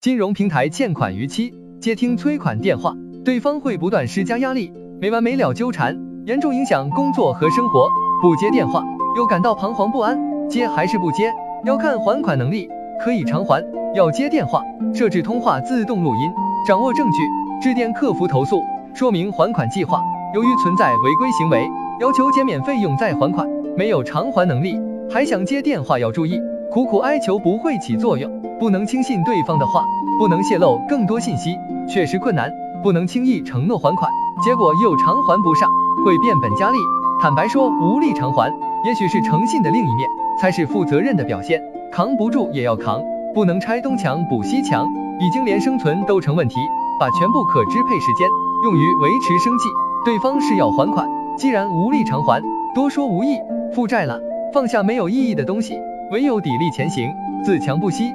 金融平台欠款逾期，接听催款电话，对方会不断施加压力，没完没了纠缠，严重影响工作和生活。不接电话又感到彷徨不安，接还是不接，要看还款能力，可以偿还。要接电话，设置通话自动录音，掌握证据，致电客服投诉，说明还款计划。由于存在违规行为，要求减免费用再还款，没有偿还能力，还想接电话要注意，苦苦哀求不会起作用。不能轻信对方的话，不能泄露更多信息，确实困难，不能轻易承诺还款，结果又偿还不上，会变本加厉。坦白说无力偿还，也许是诚信的另一面，才是负责任的表现。扛不住也要扛，不能拆东墙补西墙，已经连生存都成问题，把全部可支配时间用于维持生计。对方是要还款，既然无力偿还，多说无益，负债了，放下没有意义的东西，唯有砥砺前行，自强不息。